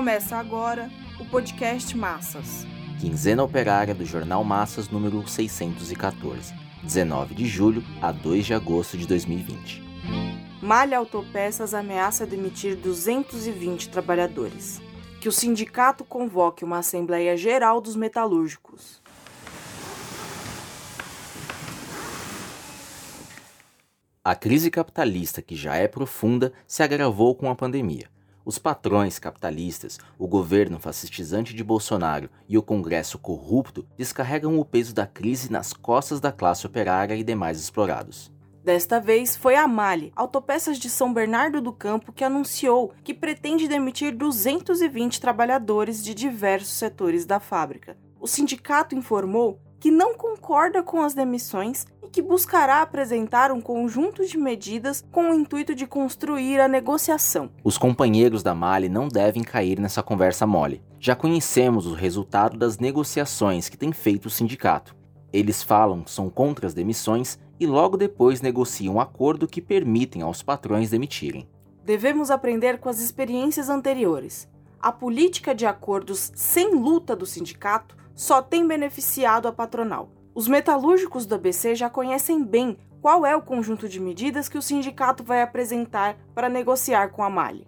Começa agora o podcast Massas. Quinzena Operária do Jornal Massas número 614, 19 de julho a 2 de agosto de 2020. Malha Autopeças ameaça demitir 220 trabalhadores. Que o sindicato convoque uma Assembleia Geral dos Metalúrgicos. A crise capitalista, que já é profunda, se agravou com a pandemia. Os patrões capitalistas, o governo fascistizante de Bolsonaro e o Congresso corrupto descarregam o peso da crise nas costas da classe operária e demais explorados. Desta vez foi a Mali, Autopeças de São Bernardo do Campo, que anunciou que pretende demitir 220 trabalhadores de diversos setores da fábrica. O sindicato informou que não concorda com as demissões que buscará apresentar um conjunto de medidas com o intuito de construir a negociação. Os companheiros da Mali não devem cair nessa conversa mole. Já conhecemos o resultado das negociações que tem feito o sindicato. Eles falam que são contra as demissões e logo depois negociam um acordo que permitem aos patrões demitirem. Devemos aprender com as experiências anteriores. A política de acordos sem luta do sindicato só tem beneficiado a patronal. Os metalúrgicos do ABC já conhecem bem qual é o conjunto de medidas que o sindicato vai apresentar para negociar com a Mali.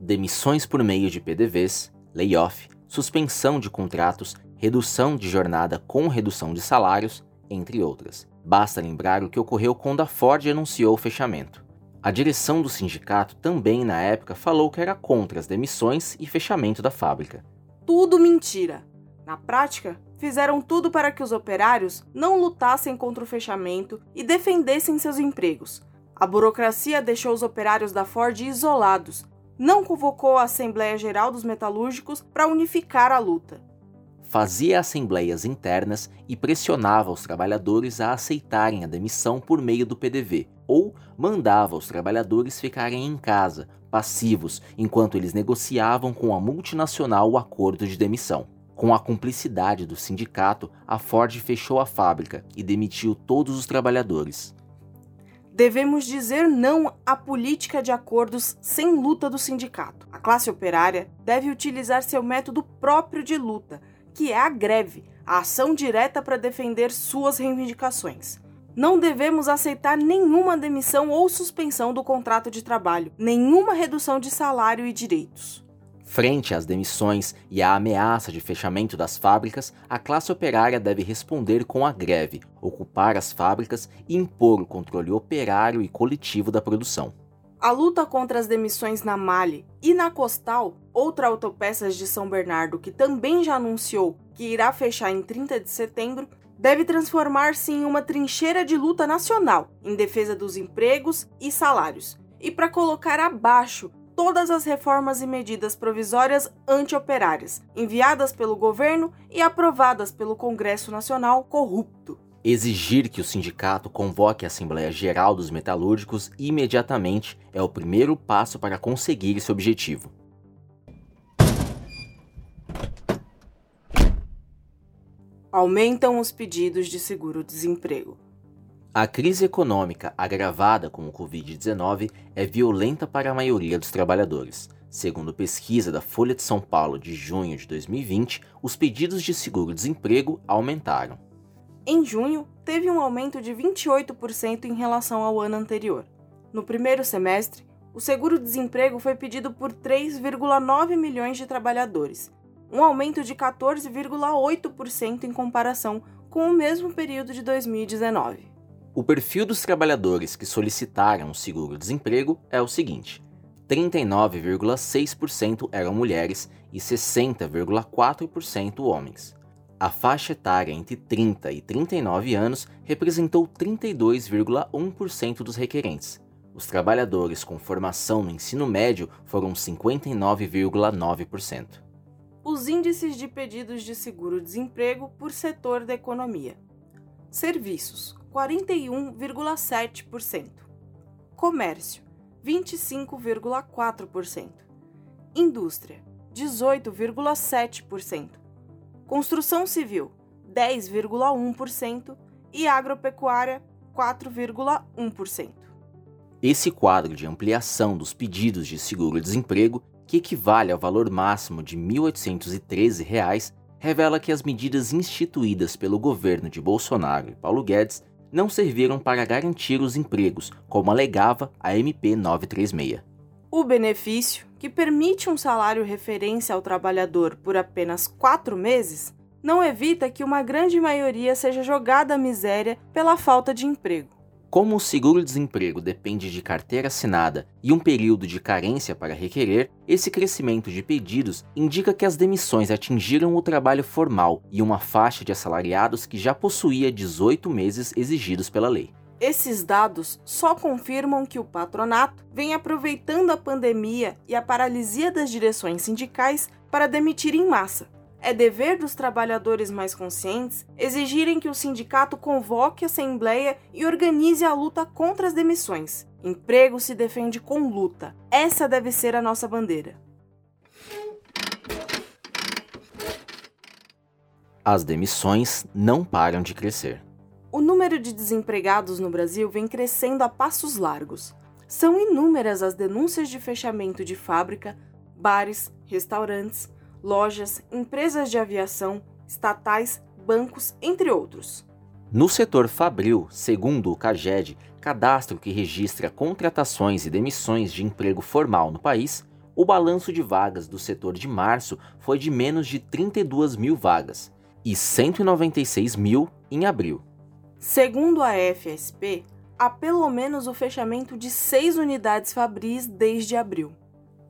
Demissões por meio de PDVs, layoff, suspensão de contratos, redução de jornada com redução de salários, entre outras. Basta lembrar o que ocorreu quando a Ford anunciou o fechamento. A direção do sindicato também, na época, falou que era contra as demissões e fechamento da fábrica. Tudo mentira! Na prática, fizeram tudo para que os operários não lutassem contra o fechamento e defendessem seus empregos. A burocracia deixou os operários da Ford isolados, não convocou a Assembleia Geral dos Metalúrgicos para unificar a luta. Fazia assembleias internas e pressionava os trabalhadores a aceitarem a demissão por meio do PDV, ou mandava os trabalhadores ficarem em casa, passivos, enquanto eles negociavam com a multinacional o acordo de demissão. Com a cumplicidade do sindicato, a Ford fechou a fábrica e demitiu todos os trabalhadores. Devemos dizer não à política de acordos sem luta do sindicato. A classe operária deve utilizar seu método próprio de luta, que é a greve, a ação direta para defender suas reivindicações. Não devemos aceitar nenhuma demissão ou suspensão do contrato de trabalho, nenhuma redução de salário e direitos. Frente às demissões e à ameaça de fechamento das fábricas, a classe operária deve responder com a greve, ocupar as fábricas e impor o controle operário e coletivo da produção. A luta contra as demissões na Mali e na Costal, outra autopeças de São Bernardo que também já anunciou que irá fechar em 30 de setembro, deve transformar-se em uma trincheira de luta nacional em defesa dos empregos e salários, e para colocar abaixo todas as reformas e medidas provisórias anti-operárias, enviadas pelo governo e aprovadas pelo Congresso Nacional corrupto. Exigir que o sindicato convoque a Assembleia Geral dos Metalúrgicos imediatamente é o primeiro passo para conseguir esse objetivo. Aumentam os pedidos de seguro-desemprego. A crise econômica agravada com o Covid-19 é violenta para a maioria dos trabalhadores. Segundo pesquisa da Folha de São Paulo de junho de 2020, os pedidos de seguro-desemprego aumentaram. Em junho, teve um aumento de 28% em relação ao ano anterior. No primeiro semestre, o seguro-desemprego foi pedido por 3,9 milhões de trabalhadores, um aumento de 14,8% em comparação com o mesmo período de 2019. O perfil dos trabalhadores que solicitaram o seguro-desemprego é o seguinte: 39,6% eram mulheres e 60,4% homens. A faixa etária entre 30 e 39 anos representou 32,1% dos requerentes. Os trabalhadores com formação no ensino médio foram 59,9%. Os índices de pedidos de seguro-desemprego por setor da economia. Serviços 41,7%. Comércio, 25,4%. Indústria, 18,7%. Construção civil, 10,1% e agropecuária, 4,1%. Esse quadro de ampliação dos pedidos de seguro-desemprego que equivale ao valor máximo de R$ 1.813, revela que as medidas instituídas pelo governo de Bolsonaro e Paulo Guedes não serviram para garantir os empregos, como alegava a MP 936. O benefício, que permite um salário referência ao trabalhador por apenas quatro meses, não evita que uma grande maioria seja jogada à miséria pela falta de emprego. Como o seguro-desemprego depende de carteira assinada e um período de carência para requerer, esse crescimento de pedidos indica que as demissões atingiram o trabalho formal e uma faixa de assalariados que já possuía 18 meses exigidos pela lei. Esses dados só confirmam que o patronato vem aproveitando a pandemia e a paralisia das direções sindicais para demitir em massa. É dever dos trabalhadores mais conscientes exigirem que o sindicato convoque a assembleia e organize a luta contra as demissões. Emprego se defende com luta. Essa deve ser a nossa bandeira. As demissões não param de crescer. O número de desempregados no Brasil vem crescendo a passos largos. São inúmeras as denúncias de fechamento de fábrica, bares, restaurantes, lojas, empresas de aviação, estatais, bancos, entre outros. No setor fabril, segundo o CAGED, cadastro que registra contratações e demissões de emprego formal no país, o balanço de vagas do setor de março foi de menos de 32 mil vagas e 196 mil em abril. Segundo a FSP, há pelo menos o fechamento de seis unidades fabris desde abril.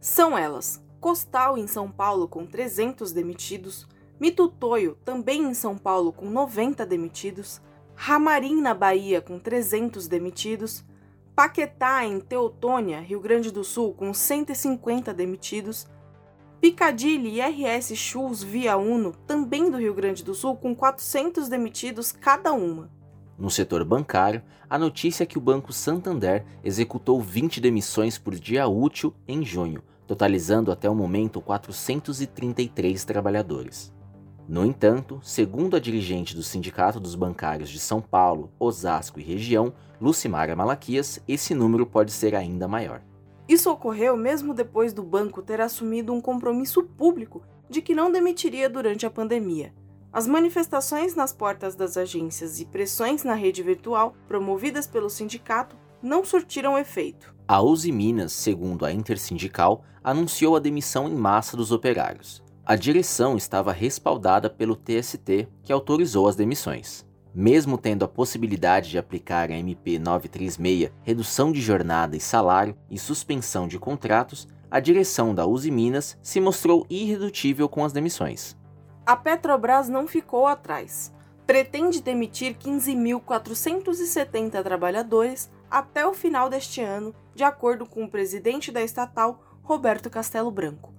São elas: Costal em São Paulo com 300 demitidos, Mitutoio também em São Paulo com 90 demitidos, Ramarim na Bahia com 300 demitidos, Paquetá em Teutônia, Rio Grande do Sul com 150 demitidos, Piccadilly e RS Shoes via Uno, também do Rio Grande do Sul, com 400 demitidos cada uma. No setor bancário, a notícia é que o Banco Santander executou 20 demissões por dia útil em junho, totalizando até o momento 433 trabalhadores. No entanto, segundo a dirigente do Sindicato dos Bancários de São Paulo, Osasco e região, Lucimara Malaquias, esse número pode ser ainda maior. Isso ocorreu mesmo depois do banco ter assumido um compromisso público de que não demitiria durante a pandemia. As manifestações nas portas das agências e pressões na rede virtual, promovidas pelo sindicato, não surtiram efeito. A Uzi Minas, segundo a Intersindical, anunciou a demissão em massa dos operários. A direção estava respaldada pelo TST, que autorizou as demissões. Mesmo tendo a possibilidade de aplicar a MP 936, redução de jornada e salário e suspensão de contratos, a direção da Uzi Minas se mostrou irredutível com as demissões a Petrobras não ficou atrás. Pretende demitir 15.470 trabalhadores até o final deste ano, de acordo com o presidente da estatal, Roberto Castelo Branco.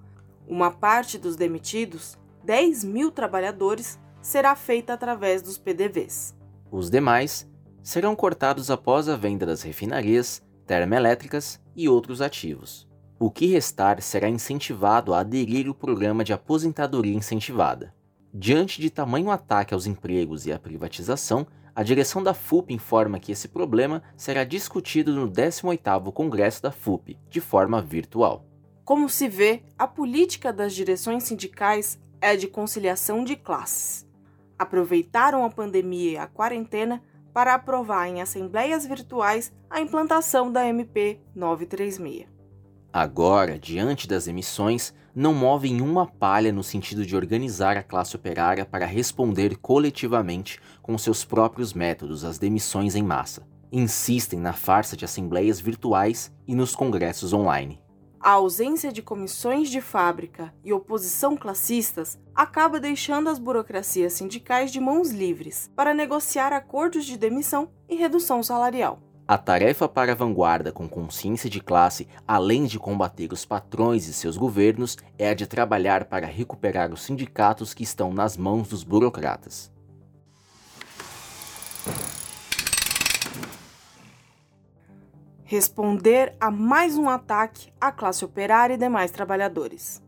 Uma parte dos demitidos, 10 mil trabalhadores, será feita através dos PDVs. Os demais serão cortados após a venda das refinarias, termoelétricas e outros ativos. O que restar será incentivado a aderir ao programa de aposentadoria incentivada. Diante de tamanho ataque aos empregos e à privatização, a direção da FUP informa que esse problema será discutido no 18º Congresso da FUP, de forma virtual. Como se vê, a política das direções sindicais é de conciliação de classes. Aproveitaram a pandemia e a quarentena para aprovar em assembleias virtuais a implantação da MP 936. Agora, diante das emissões, não movem uma palha no sentido de organizar a classe operária para responder coletivamente com seus próprios métodos às demissões em massa. Insistem na farsa de assembleias virtuais e nos congressos online. A ausência de comissões de fábrica e oposição classistas acaba deixando as burocracias sindicais de mãos livres para negociar acordos de demissão e redução salarial. A tarefa para a vanguarda com consciência de classe, além de combater os patrões e seus governos, é a de trabalhar para recuperar os sindicatos que estão nas mãos dos burocratas. Responder a mais um ataque à classe operária e demais trabalhadores.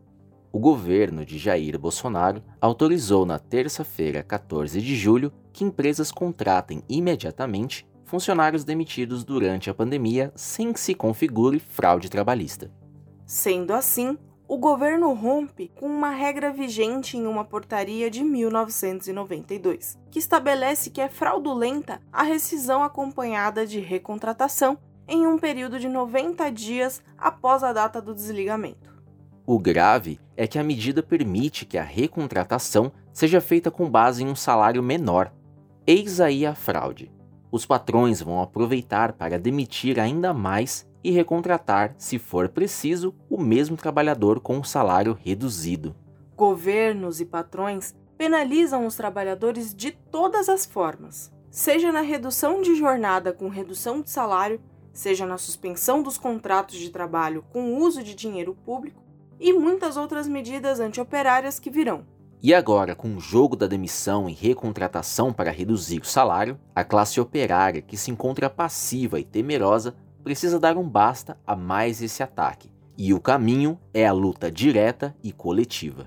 O governo de Jair Bolsonaro autorizou na terça-feira, 14 de julho, que empresas contratem imediatamente funcionários demitidos durante a pandemia sem que se configure fraude trabalhista. Sendo assim, o governo rompe com uma regra vigente em uma portaria de 1992, que estabelece que é fraudulenta a rescisão acompanhada de recontratação em um período de 90 dias após a data do desligamento. O grave é que a medida permite que a recontratação seja feita com base em um salário menor. Eis aí a fraude. Os patrões vão aproveitar para demitir ainda mais e recontratar, se for preciso, o mesmo trabalhador com um salário reduzido. Governos e patrões penalizam os trabalhadores de todas as formas, seja na redução de jornada com redução de salário, seja na suspensão dos contratos de trabalho com uso de dinheiro público e muitas outras medidas antioperárias que virão. E agora, com o jogo da demissão e recontratação para reduzir o salário, a classe operária, que se encontra passiva e temerosa, precisa dar um basta a mais esse ataque, e o caminho é a luta direta e coletiva.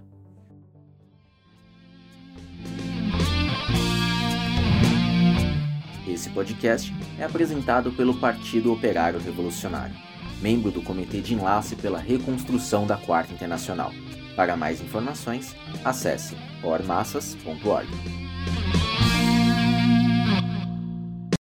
Esse podcast é apresentado pelo Partido Operário Revolucionário, membro do Comitê de Enlace pela Reconstrução da Quarta Internacional. Para mais informações, acesse ormassas.org.